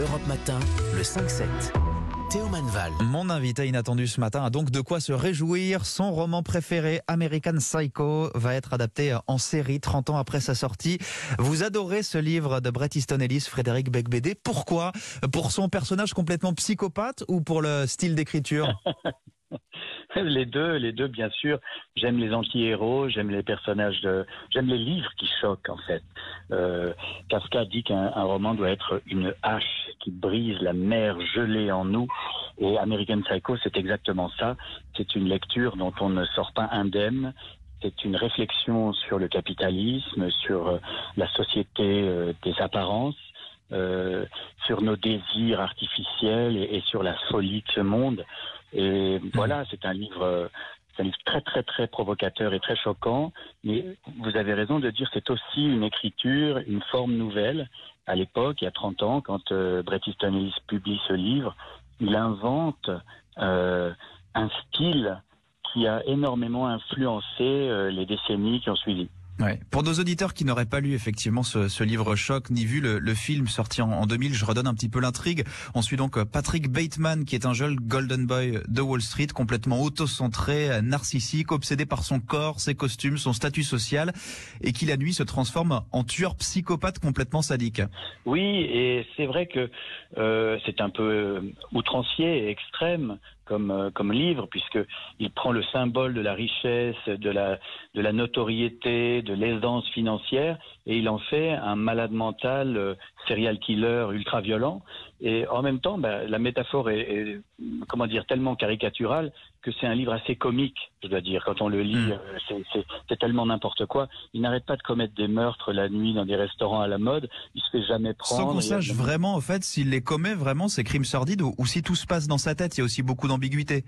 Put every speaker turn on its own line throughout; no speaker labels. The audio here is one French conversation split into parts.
Europe Matin, le 5-7. Théo Manval.
Mon invité inattendu ce matin a donc de quoi se réjouir. Son roman préféré, American Psycho, va être adapté en série 30 ans après sa sortie. Vous adorez ce livre de Bret Easton Ellis, Frédéric Becbédé. Pourquoi? Pour son personnage complètement psychopathe ou pour le style d'écriture?
Les deux, les deux, bien sûr. J'aime les anti-héros, j'aime les personnages, de... j'aime les livres qui choquent en fait. Euh, Kafka dit qu'un roman doit être une hache qui brise la mer gelée en nous. Et American Psycho, c'est exactement ça. C'est une lecture dont on ne sort pas indemne. C'est une réflexion sur le capitalisme, sur euh, la société euh, des apparences. Euh, sur nos désirs artificiels et, et, sur la folie de ce monde. Et voilà, c'est un livre c'est un livre très très très provocateur et très choquant, mais vous avez raison de dire c'est aussi une écriture, une forme nouvelle. À l'époque, il y a 30 ans, quand euh, Bret Easton Ellis publie ce livre, il invente euh, un style qui a énormément influencé euh, les décennies qui ont suivi.
Ouais. Pour nos auditeurs qui n'auraient pas lu effectivement ce, ce, livre choc ni vu le, le film sorti en, en, 2000, je redonne un petit peu l'intrigue. On suit donc euh, Patrick Bateman qui est un jeune golden boy de Wall Street, complètement auto-centré, narcissique, obsédé par son corps, ses costumes, son statut social, et qui la nuit se transforme en tueur psychopathe complètement sadique.
Oui, et c'est vrai que euh, c'est un peu outrancier et extrême comme, euh, comme livre, puisqu'il prend le symbole de la richesse, de la, de la notoriété, de l'aisance financière, et il en fait un malade mental, euh, serial killer ultra violent. Et en même temps, bah, la métaphore est, est, comment dire, tellement caricaturale que c'est un livre assez comique, je dois dire. Quand on le lit,
Mm.
euh, c'est tellement n'importe quoi. Il n'arrête pas de commettre des meurtres la nuit dans des restaurants à la mode. Il se fait jamais prendre.
Sans qu'on
a-
sache vraiment, en fait, s'il les commet vraiment, ces crimes sordides, ou, ou si tout se passe dans sa tête, il y a aussi beaucoup d'ambiguïté.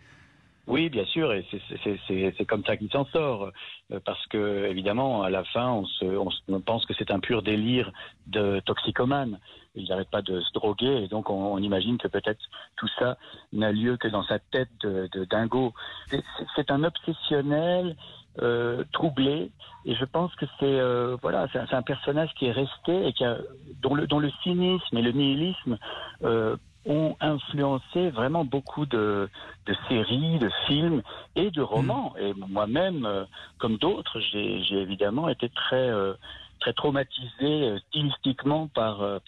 Oui, bien sûr, et c'est- comme ça qu'il s'en sort, euh, parce que évidemment, à la fin, on, se, on, on pense que c'est un pur délire de toxicomane. Il n'arrête pas de se droguer, et donc on, on imagine que peut-être tout ça n'a lieu que dans sa tête de, de dingo. C'est- un obsessionnel euh, troublé, et je pense que c'est euh, voilà, c'est un personnage qui est resté et qui a, dont le dont le cynisme et le nihilisme euh, ont influencé vraiment beaucoup de, de séries, de films et de romans. Et moi-même, euh, comme d'autres, j'ai j'ai évidemment été très, euh, très traumatisé euh, stylistiquement par,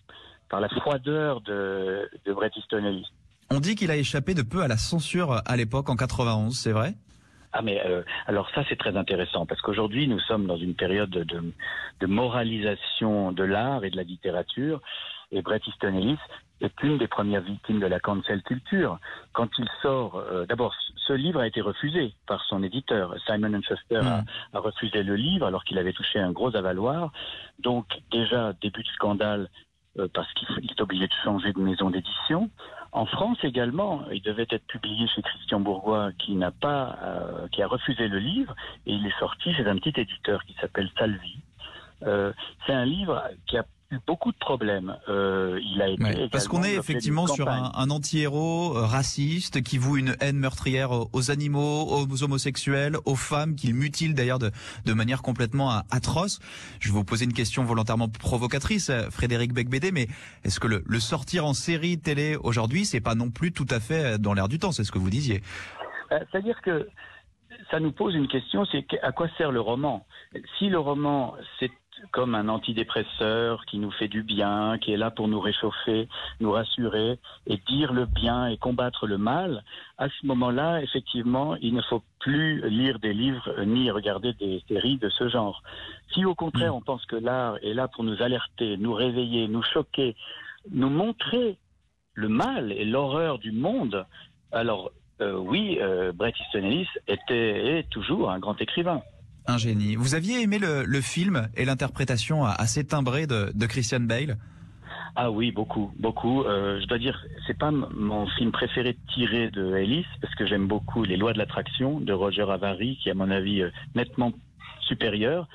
par la froideur de, de Bret Easton Ellis.
On dit qu'il a échappé de peu à la censure à l'époque, en 91, c'est vrai?
Ah mais euh, alors ça c'est très intéressant parce qu'aujourd'hui nous sommes dans une période de, de, de moralisation de l'art et de la littérature et Bret Easton Ellis est une des premières victimes de la cancel culture. Quand il sort, euh, d'abord ce livre a été refusé par son éditeur. Simon Schuster a,
Mm.
a refusé le livre alors qu'il avait touché un gros avaloir. Donc déjà début de scandale euh, parce qu'il est obligé de changer de maison d'édition. En France également, il devait être publié chez Christian Bourgois, qui n'a pas, euh, qui a refusé le livre, et il est sorti chez un petit éditeur qui s'appelle Salvi. Euh, c'est un livre qui a eu beaucoup de problèmes. Euh, il a été
Ouais, Parce qu'on est effectivement sur un, un anti-héros euh, raciste qui voue une haine meurtrière aux aux animaux, aux homosexuels, aux femmes, qu'il mutile d'ailleurs de, de manière complètement atroce. Je vais vous poser une question volontairement provocatrice, euh, Frédéric Becbédé, mais est-ce que le, le sortir en série télé aujourd'hui, c'est pas non plus tout à fait dans l'air du temps, c'est ce que vous disiez?
C'est-à-dire que ça nous pose une question, c'est à quoi sert le roman? Si le roman, c'est comme un antidépresseur qui nous fait du bien, qui est là pour nous réchauffer, nous rassurer et dire le bien et combattre le mal, à ce moment-là, effectivement, il ne faut plus lire des livres ni regarder des séries de ce genre. Si au contraire,
Mm.
on pense que l'art est là pour nous alerter, nous réveiller, nous choquer, nous montrer le mal et l'horreur du monde, alors euh, oui, euh, Bret Easton Ellis était est toujours un grand écrivain.
Un génie. Vous aviez aimé le, film et l'interprétation assez timbrée de, Christian Bale?
Ah oui, beaucoup, beaucoup. Euh, je dois dire, c'est pas mon film préféré tiré de Ellis parce que j'aime beaucoup Les Lois de l'attraction de Roger Avary, qui est à mon avis nettement supérieur.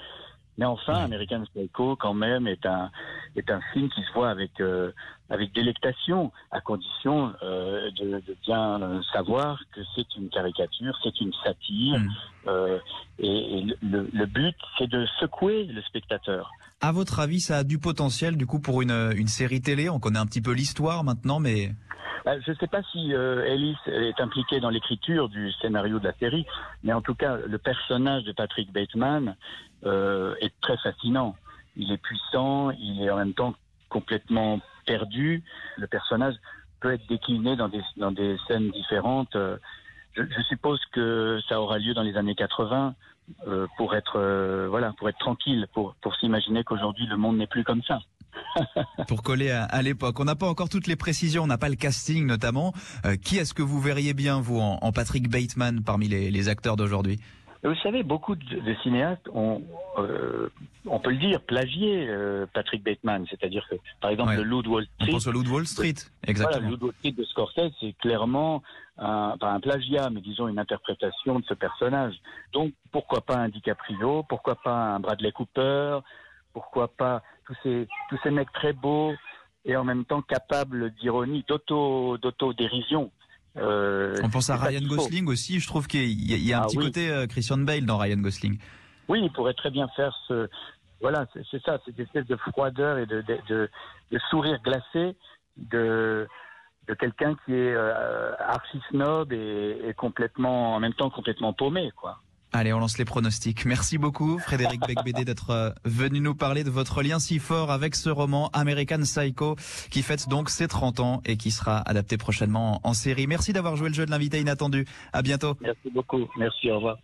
Mais enfin, American Psycho, quand même, est un, est un film qui se voit avec, euh, avec délectation, à condition euh, de, de, bien savoir que c'est une caricature, c'est une satire, mm. euh, et, et le, le, but, c'est de secouer le spectateur.
À votre avis, ça a du potentiel, du coup, pour une, une série télé? On connaît un petit peu l'histoire maintenant, mais...
Bah, je ne sais pas si euh, Ellis est impliquée dans l'écriture du scénario de la série, mais en tout cas, le personnage de Patrick Bateman euh, est très fascinant. Il est puissant, il est en même temps complètement perdu. Le personnage peut être décliné dans des, dans des scènes différentes. Euh, je, je, suppose que ça aura lieu dans les années 80 euh, pour être euh, voilà pour être tranquille, pour pour s'imaginer qu'aujourd'hui le monde n'est plus comme ça.
pour coller à, à l'époque. On n'a pas encore toutes les précisions, on n'a pas le casting notamment. Euh, qui est-ce que vous verriez bien, vous, en, en Patrick Bateman parmi les, les acteurs d'aujourd'hui?
Vous savez, beaucoup de, de cinéastes ont, euh, on peut le dire, plagié euh, Patrick Bateman. C'est-à-dire que, par exemple, ouais. le Loup Wall Street.
On pense au Loup Wall Street, exactement.
Voilà, le Loup Wall Street de Scorsese, c'est clairement un, pas un plagiat, mais disons une interprétation de ce personnage. Donc, pourquoi pas un DiCaprio? Pourquoi pas un Bradley Cooper? Pourquoi pas tous ces, tous ces mecs très beaux et en même temps capables d'ironie, d'auto, d'auto-dérision
euh, On pense à Ryan Gosling aussi. Je trouve qu'il y, y, a un ah, petit oui. côté euh, Christian Bale dans Ryan Gosling.
Oui, il pourrait très bien faire ce. Voilà, c'est ça, cette espèce de froideur et de, de, de, de sourire glacé de, de quelqu'un qui est euh, archi snob et, et, complètement, en même temps, complètement paumé, quoi.
Allez, on lance les pronostics. Merci beaucoup, Frédéric Becbédé, d'être euh, venu nous parler de votre lien si fort avec ce roman American Psycho, qui fête donc ses 30 ans et qui sera adapté prochainement en série. Merci d'avoir joué le jeu de l'invité inattendu. À bientôt.
Merci beaucoup. Merci, au revoir.